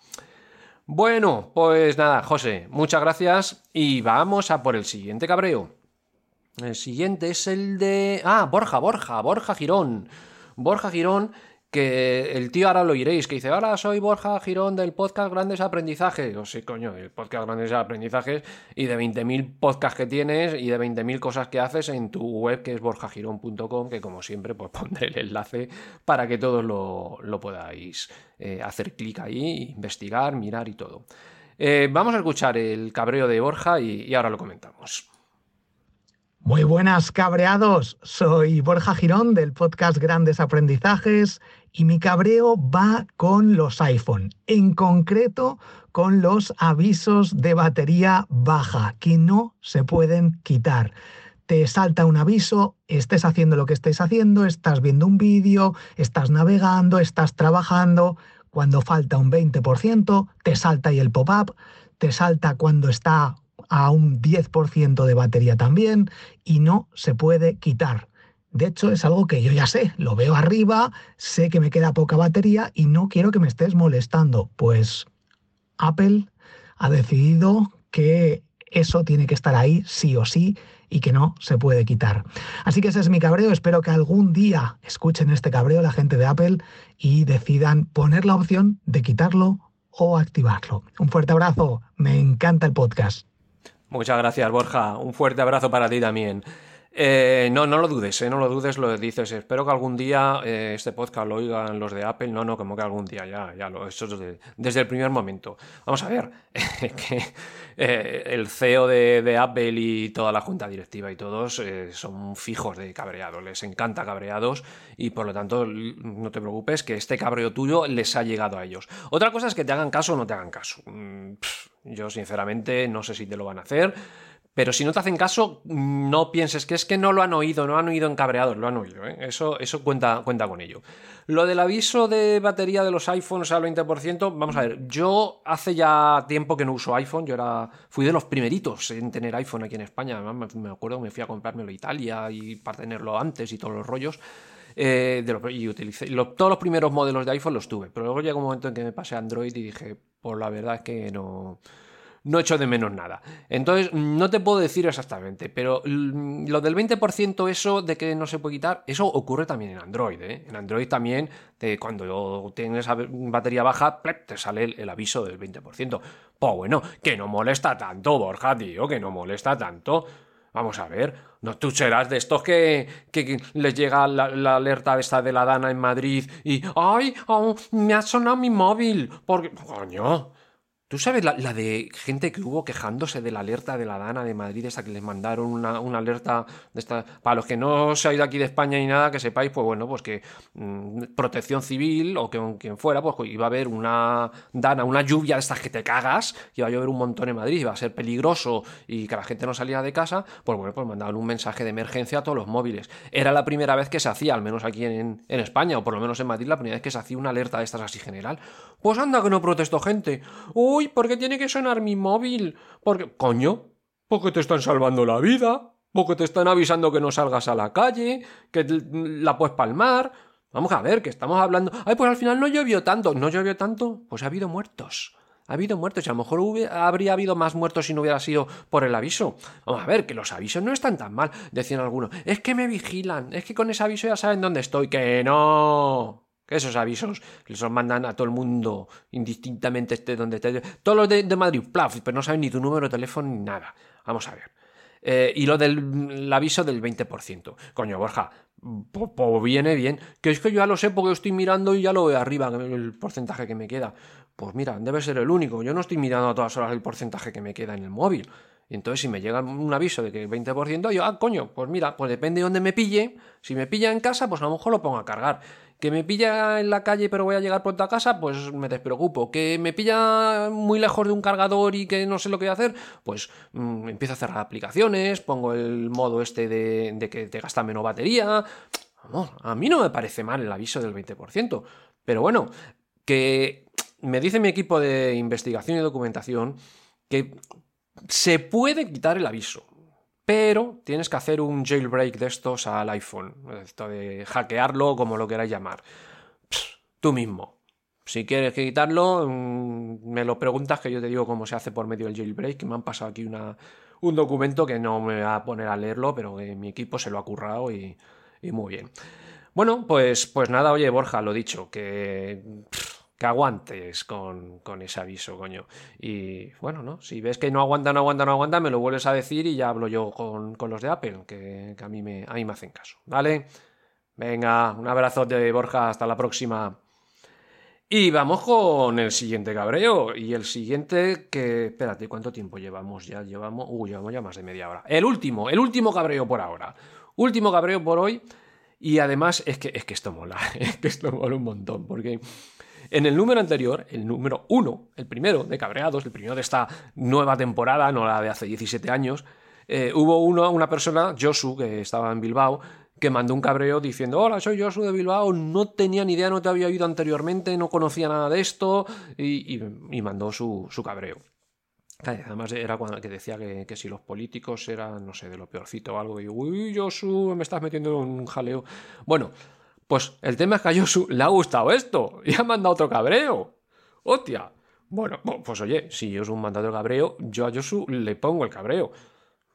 Bueno, pues nada, José, muchas gracias y vamos a por el siguiente cabreo. El siguiente es el de... Ah, Borja, Borja, Borja Girón. Borja Girón que el tío ahora lo iréis, que dice, hola, soy Borja Girón del podcast Grandes Aprendizajes. O sí, coño, el podcast Grandes Aprendizajes y de 20.000 podcasts que tienes y de 20.000 cosas que haces en tu web que es borjagirón.com, que como siempre pues pondré el enlace para que todos lo, podáis eh, hacer clic ahí, investigar, mirar y todo. Eh, vamos a escuchar el cabreo de Borja y ahora lo comentamos. Muy buenas cabreados, soy Borja Girón del podcast Grandes Aprendizajes y mi cabreo va con los iPhone, en concreto con los avisos de batería baja que no se pueden quitar. Te salta un aviso, estés haciendo lo que estés haciendo, estás viendo un vídeo, estás navegando, estás trabajando, cuando falta un 20%, te salta ahí el pop-up, te salta cuando está a un 10% de batería también y no se puede quitar. De hecho, es algo que yo ya sé, lo veo arriba, sé que me queda poca batería y no quiero que me estés molestando. Pues Apple ha decidido que eso tiene que estar ahí sí o sí y que no se puede quitar. Así que ese es mi cabreo. Espero que algún día escuchen este cabreo la gente de Apple y decidan poner la opción de quitarlo o activarlo. Un fuerte abrazo. Me encanta el podcast. Muchas gracias, Borja. Un fuerte abrazo para ti también. Eh, no, no lo dudes, eh, no lo dudes, lo dices. Espero que algún día eh, este podcast lo oigan los de Apple. No, no, como que algún día, ya, ya lo he hecho desde, el primer momento. Vamos a ver, que el CEO de, Apple y toda la junta directiva y todos son fijos de cabreados, les encanta cabreados y por lo tanto no te preocupes que este cabreo tuyo les ha llegado a ellos. Otra cosa es que te hagan caso o no te hagan caso. Mm, yo sinceramente no sé si te lo van a hacer. Pero si no te hacen caso, no pienses que es que no lo han oído, no han oído encabreados, lo han oído. ¿eh? Eso, eso cuenta, cuenta con ello. Lo del aviso de batería de los iPhones al 20%, vamos a ver, yo hace ya tiempo que no uso iPhone, yo era, fui de los primeritos en tener iPhone aquí en España, además me, acuerdo que me fui a comprármelo a Italia y para tenerlo antes y todos los rollos. Eh, y utilicé, todos los primeros modelos de iPhone los tuve, pero luego llegó un momento en que me pasé a Android y dije, por la verdad es que no no echo de menos nada. Entonces, no te puedo decir exactamente, pero lo del 20% eso de que no se puede quitar, eso ocurre también en Android. ¿eh? En Android también, te, cuando tienes batería baja, te sale el, aviso del 20%. Pues bueno, que no molesta tanto, Borja, tío, que no molesta tanto. Vamos a ver, no tú serás de estos que, que, les llega la, alerta esta de la Dana en Madrid y ¡ay! Oh, me ha sonado mi móvil! Porque. ¡Coño! ¿Tú sabes la, de gente que hubo quejándose de la alerta de la Dana de Madrid, esa que les mandaron una, alerta de esta. Para los que no se ha ido aquí de España ni nada, que sepáis, pues bueno, pues que mm, protección civil o que quien fuera, pues iba a haber una Dana, una lluvia de estas que te cagas, iba a llover un montón en Madrid, iba a ser peligroso y que la gente no salía de casa, pues bueno, pues mandaban un mensaje de emergencia a todos los móviles. Era la primera vez que se hacía, al menos aquí en, en España, o por lo menos en Madrid, la primera vez que se hacía una alerta de estas así general. Pues anda que no protestó gente. Uy, ¿por qué tiene que sonar mi móvil? Porque, coño, porque te están salvando la vida, porque te están avisando que no salgas a la calle, que la puedes palmar. Vamos a ver, que estamos hablando. Ay, pues al final no llovió tanto. ¿No llovió tanto? Pues ha habido muertos. Ha habido muertos y a lo mejor habría habido más muertos si no hubiera sido por el aviso. Vamos a ver, que los avisos no están tan mal, decían algunos. Es que me vigilan, es que con ese aviso ya saben dónde estoy. Que no esos avisos los mandan a todo el mundo, indistintamente esté donde esté. Todos los de, Madrid, plaf, pero no saben ni tu número de teléfono ni nada. Vamos a ver. Eh, y lo del aviso del 20%. Coño, Borja, pues viene bien. Que es que yo ya lo sé porque estoy mirando y ya lo veo arriba, el porcentaje que me queda. Pues mira, debe ser el único. Yo no estoy mirando a todas horas el porcentaje que me queda en el móvil. Entonces si me llega un aviso de que el 20%, yo, ah, coño, pues mira, pues depende de dónde me pille. Si me pilla en casa, pues a lo mejor lo pongo a cargar. Que me pilla en la calle pero voy a llegar pronto a casa, pues me despreocupo. Que me pilla muy lejos de un cargador y que no sé lo que voy a hacer, pues mm, empiezo a cerrar aplicaciones, pongo el modo este de, que te gasta menos batería. a mí no me parece mal el aviso del 20%. Pero bueno, que me dice mi equipo de investigación y documentación que se puede quitar el aviso pero tienes que hacer un jailbreak de estos al iPhone, esto de hackearlo como lo queráis llamar. tú mismo. Si quieres quitarlo, mm, me lo preguntas que yo te digo cómo se hace por medio del jailbreak, que me han pasado aquí una, un documento que no me va a poner a leerlo, pero que mi equipo se lo ha currado y, muy bien. Bueno, pues, pues nada, oye Borja, lo dicho, que que aguantes con, ese aviso, coño. Y bueno, ¿no? Si ves que no aguanta, no aguanta, no aguanta, me lo vuelves a decir y ya hablo yo con, los de Apple, que, a, mí me, a mí me hacen caso. ¿Vale? Venga, un abrazo de Borja, hasta la próxima. Y vamos con el siguiente cabreo. Y el siguiente que... Espérate, ¿cuánto tiempo llevamos ya? Llevamos... Uy, llevamos ya más de media hora. El último, el último cabreo por ahora. Último cabreo por hoy. Y además es que, es que esto mola, es que esto mola un montón, porque en el número anterior, el número uno, el primero de Cabreados, el primero de esta nueva temporada, no la de hace 17 años, eh, hubo uno, una persona, Josu, que estaba en Bilbao, que mandó un cabreo diciendo, hola, soy Josu de Bilbao, no tenía ni idea, no te había oído anteriormente, no conocía nada de esto, y, mandó su, cabreo. Además era cuando que decía que, si los políticos eran, no sé, de lo peorcito o algo, y uy, Josu, me estás metiendo en un jaleo. Bueno, pues el tema es que a Yosu le ha gustado esto y ha mandado otro cabreo. ¡Hostia! Bueno, pues oye, si Yosu manda otro cabreo, yo a Yosu le pongo el cabreo.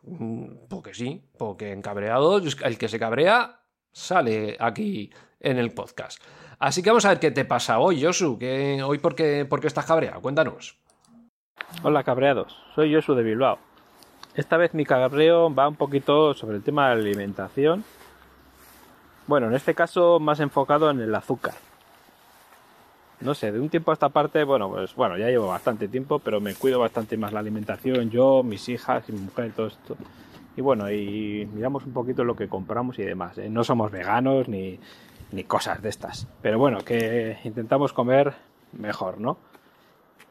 Mm, porque sí, porque en cabreado el que se cabrea sale aquí en el podcast. Así que vamos a ver qué te pasa hoy, Yosu. Que hoy por qué, por qué estás cabreado? Cuéntanos. Hola cabreados, soy Yosu de Bilbao. Esta vez mi cabreo va un poquito sobre el tema de la alimentación bueno, en este caso más enfocado en el azúcar. No sé, de un tiempo a esta parte, bueno, pues bueno, ya llevo bastante tiempo, pero me cuido bastante más la alimentación, yo, mis hijas y mi mujer, todo esto. Y bueno, y miramos un poquito lo que compramos y demás. ¿eh? No somos veganos ni, ni cosas de estas. Pero bueno, que intentamos comer mejor, ¿no?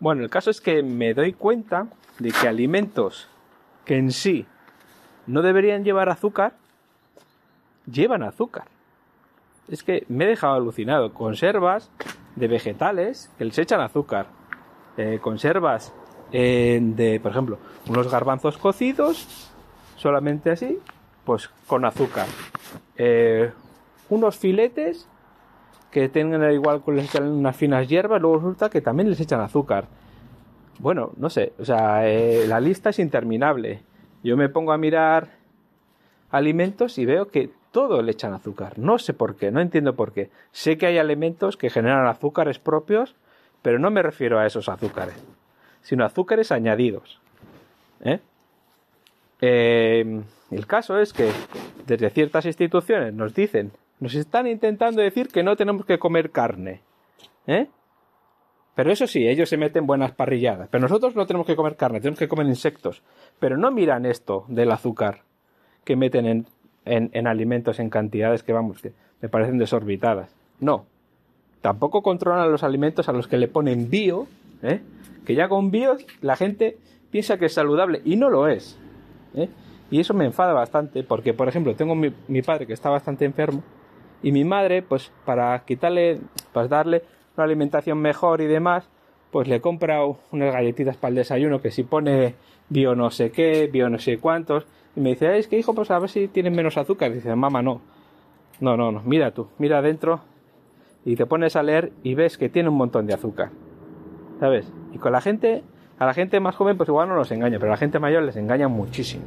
Bueno, el caso es que me doy cuenta de que alimentos que en sí no deberían llevar azúcar, llevan azúcar es que me he dejado alucinado. Conservas de vegetales que les echan azúcar. Eh, conservas eh, de, por ejemplo, unos garbanzos cocidos, solamente así, pues con azúcar. Eh, unos filetes que tengan igual con les echan unas finas hierbas, luego resulta que también les echan azúcar. bueno, no sé, o sea, la lista es interminable. Yo me pongo a mirar alimentos y veo que todo le echan azúcar. No sé por qué, no entiendo por qué. Sé que hay alimentos que generan azúcares propios, pero no me refiero a esos azúcares, sino azúcares añadidos. ¿eh? Eh, el caso es que desde ciertas instituciones nos dicen, nos están intentando decir que no tenemos que comer carne. ¿eh? Pero eso sí, ellos se meten buenas parrilladas. Pero nosotros no tenemos que comer carne, tenemos que comer insectos. Pero no miran esto del azúcar que meten en, en, alimentos en cantidades que, vamos, que me parecen desorbitadas. No. Tampoco controlan los alimentos a los que le ponen bio, ¿eh? que ya con bio la gente piensa que es saludable y no lo es. ¿eh? Y eso me enfada bastante porque, por ejemplo, tengo mi, padre que está bastante enfermo y mi madre, pues para quitarle, pues darle una alimentación mejor y demás, pues le compra unas galletitas para el desayuno que si pone bio no sé qué, bio no sé cuántos, y me dice, es que hijo, pues a ver si tienen menos azúcar. Y dice, mamá, no. No, no, no, mira tú, mira adentro y te pones a leer y ves que tiene un montón de azúcar. ¿Sabes? Y con la gente, a la gente más joven pues igual no los engaña, pero a la gente mayor les engaña muchísimo.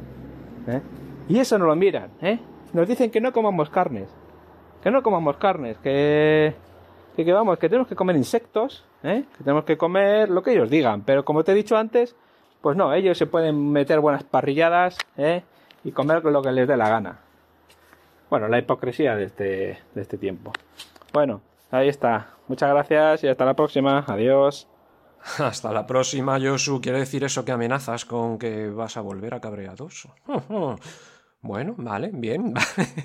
¿eh? Y eso no lo miran, ¿eh? Nos dicen que no comamos carnes. Que no comamos carnes, que que, vamos, que tenemos que comer insectos, ¿eh? que tenemos que comer lo que ellos digan, pero como te he dicho antes, pues no, ellos se pueden meter buenas parrilladas ¿eh? Y comer lo que les dé la gana. Bueno, la hipocresía de este, de este tiempo. Bueno, ahí está. Muchas gracias y hasta la próxima. Adiós. Hasta la próxima, Josu. ¿Quiere decir eso que amenazas con que vas a volver a cabreados? Bueno, vale, bien.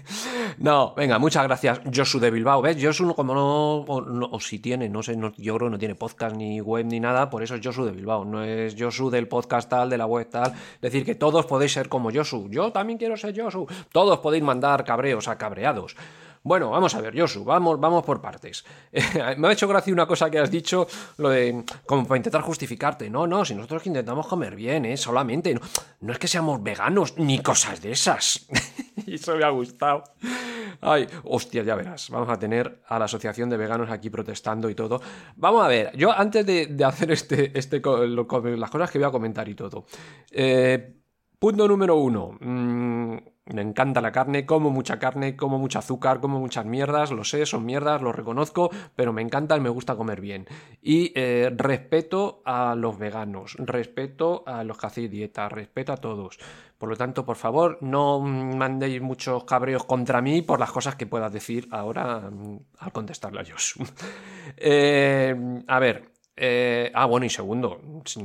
no, venga, muchas gracias, Josu de Bilbao. ¿Ves? Josu, como no, o, si tiene, no sé, no, yo creo que no tiene podcast ni web ni nada, por eso es Josu de Bilbao. No es Josu del podcast tal, de la web tal. Es decir, que todos podéis ser como Josu. Yo también quiero ser Josu. Todos podéis mandar cabreos a cabreados. Bueno, vamos a ver, Josu, vamos, vamos por partes. me ha hecho gracia una cosa que has dicho, lo de como para intentar justificarte. No, no, si nosotros intentamos comer bien, ¿eh? Solamente. No, es que seamos veganos ni cosas de esas. y eso me ha gustado. Ay, hostia, ya verás. Vamos a tener a la Asociación de Veganos aquí protestando y todo. Vamos a ver, yo antes de, hacer este, este, las cosas que voy a comentar y todo. Eh, punto número uno. Mm, me encanta la carne, como mucha carne, como mucho azúcar, como muchas mierdas, lo sé, son mierdas, lo reconozco, pero me encanta y me gusta comer bien. Y eh, respeto a los veganos, respeto a los que hacéis dieta, respeto a todos. Por lo tanto, por favor, no mandéis muchos cabreos contra mí por las cosas que puedas decir ahora mm, al contestarle a. Eh, a ver, eh, ah, bueno, y segundo, si,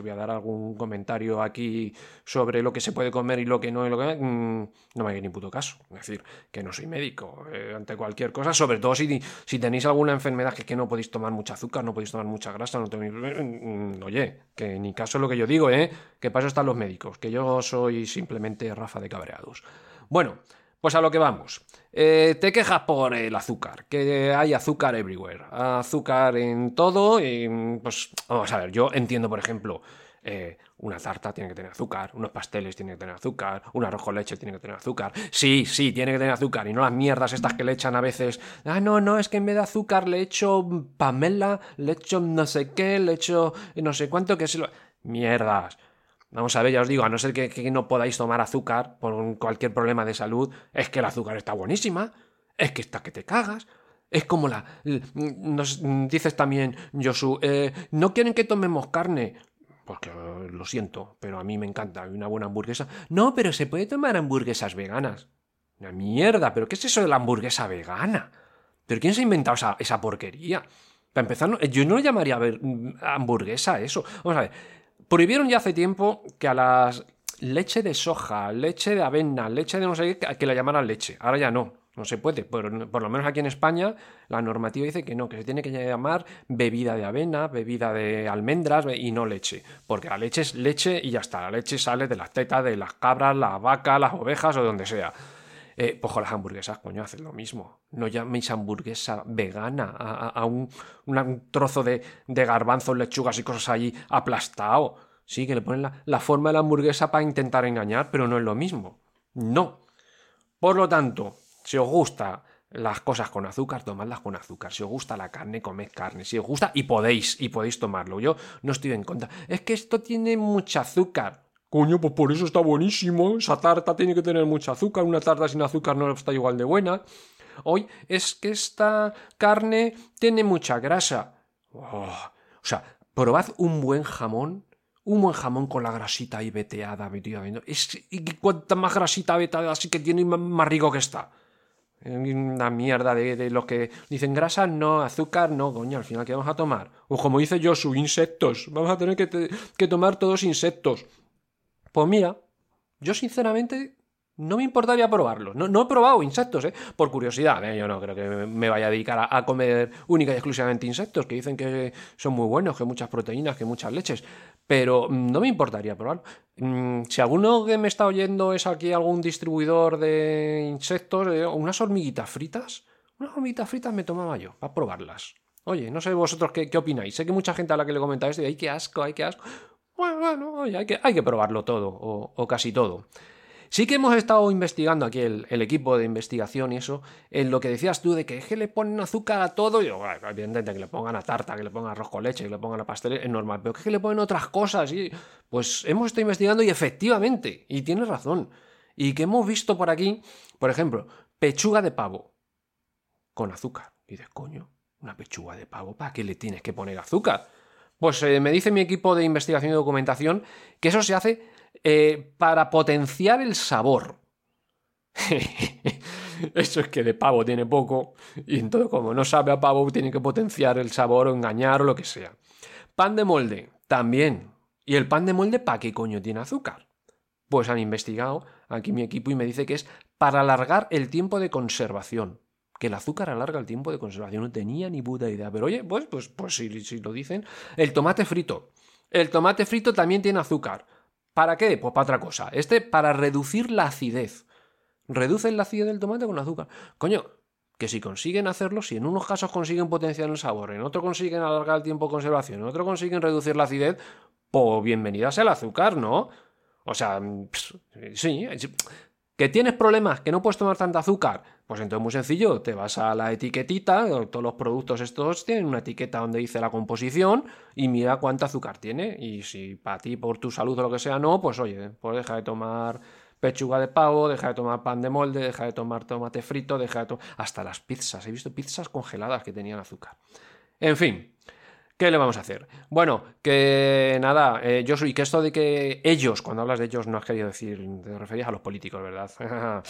voy a dar algún comentario aquí sobre lo que se puede comer y lo que no, y lo que mm, no me hagáis ni puto caso. Es decir, que no soy médico eh, ante cualquier cosa, sobre todo si, tenéis alguna enfermedad que, que no podéis tomar mucha azúcar, no podéis tomar mucha grasa, no tenéis. Mm, oye, que ni caso es lo que yo digo, ¿eh? Que para eso están los médicos, que yo soy simplemente Rafa de Cabreados. Bueno, pues a lo que vamos. Eh, te quejas por el azúcar, que hay azúcar everywhere, azúcar en todo. Y, pues vamos a ver, yo entiendo, por ejemplo, eh, una tarta tiene que tener azúcar, unos pasteles tienen que tener azúcar, un arroz con leche tiene que tener azúcar. Sí, sí, tiene que tener azúcar y no las mierdas estas que le echan a veces. Ah, no, no, es que en vez de azúcar le echo pamela, le echo no sé qué, le echo no sé cuánto, que se lo... Mierdas. Vamos a ver, ya os digo, a no ser que, no podáis tomar azúcar por cualquier problema de salud, es que el azúcar está buenísima, es que está que te cagas. Es como la... Nos dices también, Josu, eh, no quieren que tomemos carne. Porque eh, lo siento, pero a mí me encanta una buena hamburguesa. No, pero se puede tomar hamburguesas veganas. Una mierda, pero ¿qué es eso de la hamburguesa vegana? ¿Pero quién se ha inventado esa, esa porquería? Para empezar, yo no le llamaría hamburguesa eso. Vamos a ver, Prohibieron ya hace tiempo que a las leche de soja, leche de avena, leche de no sé qué, que la llamaran leche. Ahora ya no, no se puede. Por, lo menos aquí en España la normativa dice que no, que se tiene que llamar bebida de avena, bebida de almendras y no leche. Porque la leche es leche y ya está. La leche sale de las tetas de las cabras, las vacas, las ovejas o de donde sea. Eh, las hamburguesas, coño, hacen lo mismo. No llaméis hamburguesa vegana a, un, trozo de, de, garbanzos, lechugas y cosas allí aplastado. Sí, que le ponen la, la forma de la hamburguesa para intentar engañar, pero no es lo mismo. No. Por lo tanto, si os gusta las cosas con azúcar, tomadlas con azúcar. Si os gusta la carne, comed carne. Si os gusta, y podéis, y podéis tomarlo. Yo no estoy en contra. Es que esto tiene mucho azúcar. Coño, pues por eso está buenísimo. Esa tarta tiene que tener mucho azúcar. Una tarta sin azúcar no está igual de buena. Hoy es que esta carne tiene mucha grasa. Oh, o sea, probad un buen jamón. Un buen jamón con la grasita ahí veteada, metida. Es, y cuanta más grasita veteada así que tiene, más rico que está. Una mierda de, de los que dicen grasa, no, azúcar, no, coño, al final, ¿qué vamos a tomar? O como dice Josu, insectos. Vamos a tener que, que tomar todos insectos. Pues mira, yo sinceramente no me importaría probarlos. No, he probado insectos, ¿eh? Por curiosidad, ¿eh? yo no creo que me vaya a dedicar a, comer única y exclusivamente insectos, que dicen que son muy buenos, que muchas proteínas, que muchas leches. Pero mm, no me importaría probarlo. Mm, si alguno que me está oyendo es aquí algún distribuidor de insectos, eh, unas hormiguitas fritas, unas hormiguitas fritas me tomaba yo para probarlas. Oye, no sé vosotros qué, opináis. Sé que mucha gente a la que le comentáis esto, ay, qué asco, ay, qué asco. Bueno, bueno, oye, hay que, hay que probarlo todo, o casi todo. Sí que hemos estado investigando aquí el, equipo de investigación y eso, en lo que decías tú de que, que le ponen azúcar a todo, y yo, evidentemente que le pongan a tarta, que le pongan arroz con leche, que le pongan a pastel, es normal, pero que le ponen otras cosas y pues hemos estado investigando y efectivamente, y tienes razón, y que hemos visto por aquí, por ejemplo, pechuga de pavo con azúcar. Y dices, coño, una pechuga de pavo, ¿para qué le tienes que poner azúcar? Pues eh, me dice mi equipo de investigación y documentación que eso se hace eh, para potenciar el sabor. Eso es que de pavo tiene poco y entonces como no sabe a pavo tiene que potenciar el sabor o engañar o lo que sea. Pan de molde, también. ¿Y el pan de molde para qué coño tiene azúcar? Pues han investigado aquí mi equipo y me dice que es para alargar el tiempo de conservación. Que el azúcar alarga el tiempo de conservación. No tenía ni puta idea. Pero oye, pues, pues, pues si, si lo dicen. El tomate frito. El tomate frito también tiene azúcar. ¿Para qué? Pues para otra cosa. Este para reducir la acidez. Reducen la acidez del tomate con azúcar. Coño, que si consiguen hacerlo, si en unos casos consiguen potenciar el sabor, en otro consiguen alargar el tiempo de conservación, en otro consiguen reducir la acidez, pues bienvenida sea el azúcar, ¿no? O sea, sí, ¿Que tienes problemas? ¿Que no puedes tomar tanta azúcar? Pues entonces muy sencillo, te vas a la etiquetita, todos los productos estos tienen una etiqueta donde dice la composición y mira cuánto azúcar tiene. Y si para ti, por tu salud o lo que sea, no, pues oye, pues deja de tomar pechuga de pavo, deja de tomar pan de molde, deja de tomar tomate frito, deja de tomar... Hasta las pizzas, he visto pizzas congeladas que tenían azúcar. En fin, ¿Qué le vamos a hacer? Bueno, que nada, eh, yo soy que esto de que ellos, cuando hablas de ellos, no has querido decir, te referías a los políticos, ¿verdad?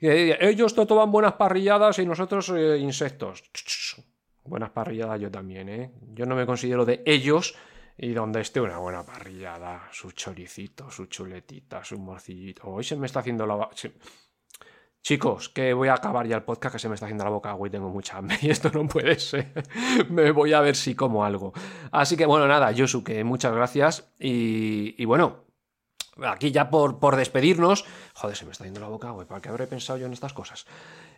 ellos toman buenas parrilladas y nosotros eh, insectos. Buenas parrilladas yo también, ¿eh? Yo no me considero de ellos y donde esté una buena parrillada, su choricito, su chuletita, su morcillito. Hoy se me está haciendo la... Chicos, que voy a acabar ya el podcast que se me está haciendo la boca agua y tengo mucha hambre y esto no puede ser. me voy a ver si como algo. Así que bueno, nada, Yosuke, muchas gracias y, bueno, aquí ya por, por, despedirnos, joder, se me está haciendo la boca, agua, ¿para qué habré pensado yo en estas cosas?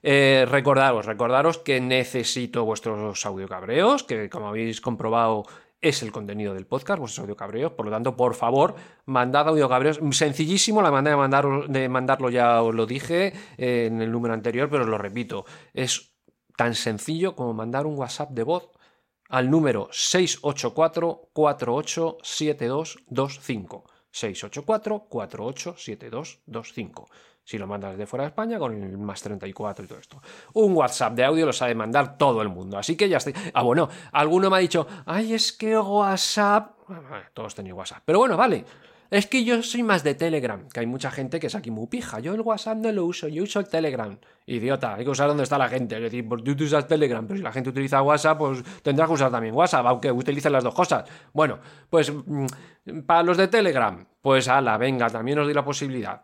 Eh, recordaros, recordaros que necesito vuestros audio cabreos, que como habéis comprobado es el contenido del podcast, vuestros audio cabreos. Por lo tanto, por favor, mandad audio cabreos. Sencillísimo, la manera de, mandar, de mandarlo ya os lo dije eh, en el número anterior, pero os lo repito. Es tan sencillo como mandar un WhatsApp de voz al número 684 487225. 684 487225 si lo mandas de fuera de España con el más 34 y todo esto. Un WhatsApp de audio lo sabe mandar todo el mundo, así que ya estoy. Ah, bueno, alguno me ha dicho, ay, es que WhatsApp. Todos tenéis WhatsApp. Pero bueno, vale. Es que yo soy más de Telegram, que hay mucha gente que es aquí muy pija. Yo el WhatsApp no lo uso, yo uso el Telegram. Idiota, hay que usar donde está la gente. Es decir, pues tú usas Telegram, pero si la gente utiliza WhatsApp, pues tendrás que usar también WhatsApp, aunque utilicen las dos cosas. Bueno, pues mm, para los de Telegram, pues ala, venga, también os doy la posibilidad.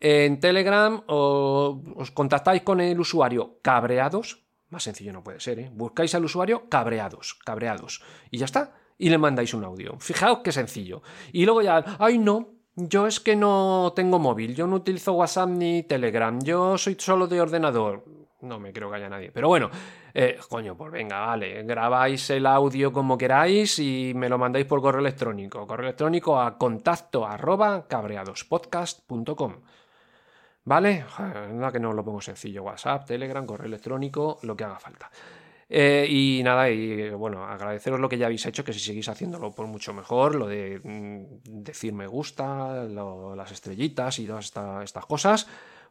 En Telegram os contactáis con el usuario cabreados, más sencillo no puede ser, ¿eh? Buscáis al usuario cabreados, cabreados, y ya está, y le mandáis un audio. Fijaos qué sencillo. Y luego ya, ay no, yo es que no tengo móvil, yo no utilizo WhatsApp ni Telegram, yo soy solo de ordenador. No me creo que haya nadie. Pero bueno, eh, coño, pues venga, vale. Grabáis el audio como queráis y me lo mandáis por correo electrónico. Correo electrónico a contacto arroba cabreadospodcast.com. ¿Vale? Nada que no lo pongo sencillo. WhatsApp, Telegram, correo electrónico, lo que haga falta. Eh, y nada, y bueno, agradeceros lo que ya habéis hecho, que si seguís haciéndolo, por mucho mejor, lo de mm, decir me gusta, las estrellitas y todas estas cosas,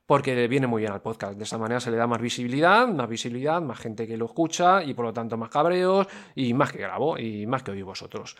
porque viene muy bien al podcast. De esa manera se le da más visibilidad, más visibilidad, más gente que lo escucha y por lo tanto más cabreos y más que grabo y más que oís vosotros.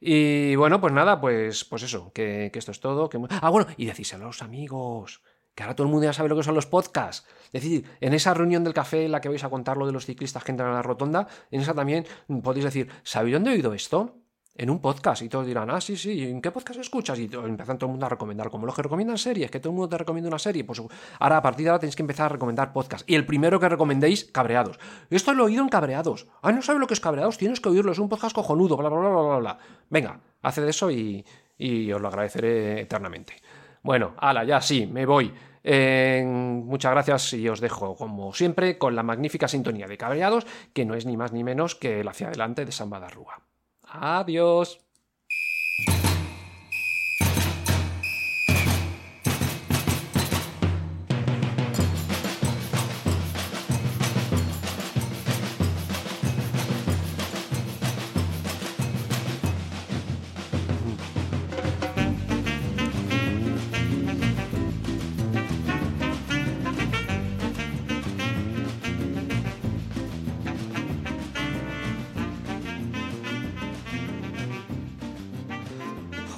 Y bueno, pues nada, pues, pues eso, que, esto es todo. Que... Ah, bueno, y decíselo a los amigos que ahora todo el mundo ya sabe lo que son los podcasts. Es decir, en esa reunión del café en la que vais a contar lo de los ciclistas que entran a la rotonda, en esa también podéis decir, ¿sabéis dónde he oído esto? En un podcast. Y todos dirán, ah, sí, sí, ¿en qué podcast escuchas? Y empiezan todo el mundo a recomendar, como los que recomiendan series, que todo el mundo te recomienda una serie. Pues ahora, a partir de ahora, tenéis que empezar a recomendar podcasts. Y el primero que recomendéis, Cabreados. Esto lo he oído en Cabreados. Ah, no sabes lo que es Cabreados, tienes que oírlo, es un podcast cojonudo, bla, bla, bla, bla, bla. bla. Venga, haced eso y, y os lo agradeceré eternamente. Bueno, ala, ya sí, me voy muchas gracias y os dejo, como siempre, con la magnífica sintonía de Cabreados, que no es ni más ni menos que el hacia adelante de Samba de Rúa. Adiós.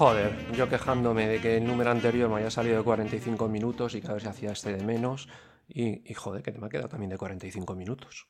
Joder, yo quejándome de que el número anterior me haya salido de 45 minutos y cada vez se hacía este de menos. Y, y joder, que te me ha quedado también de 45 minutos.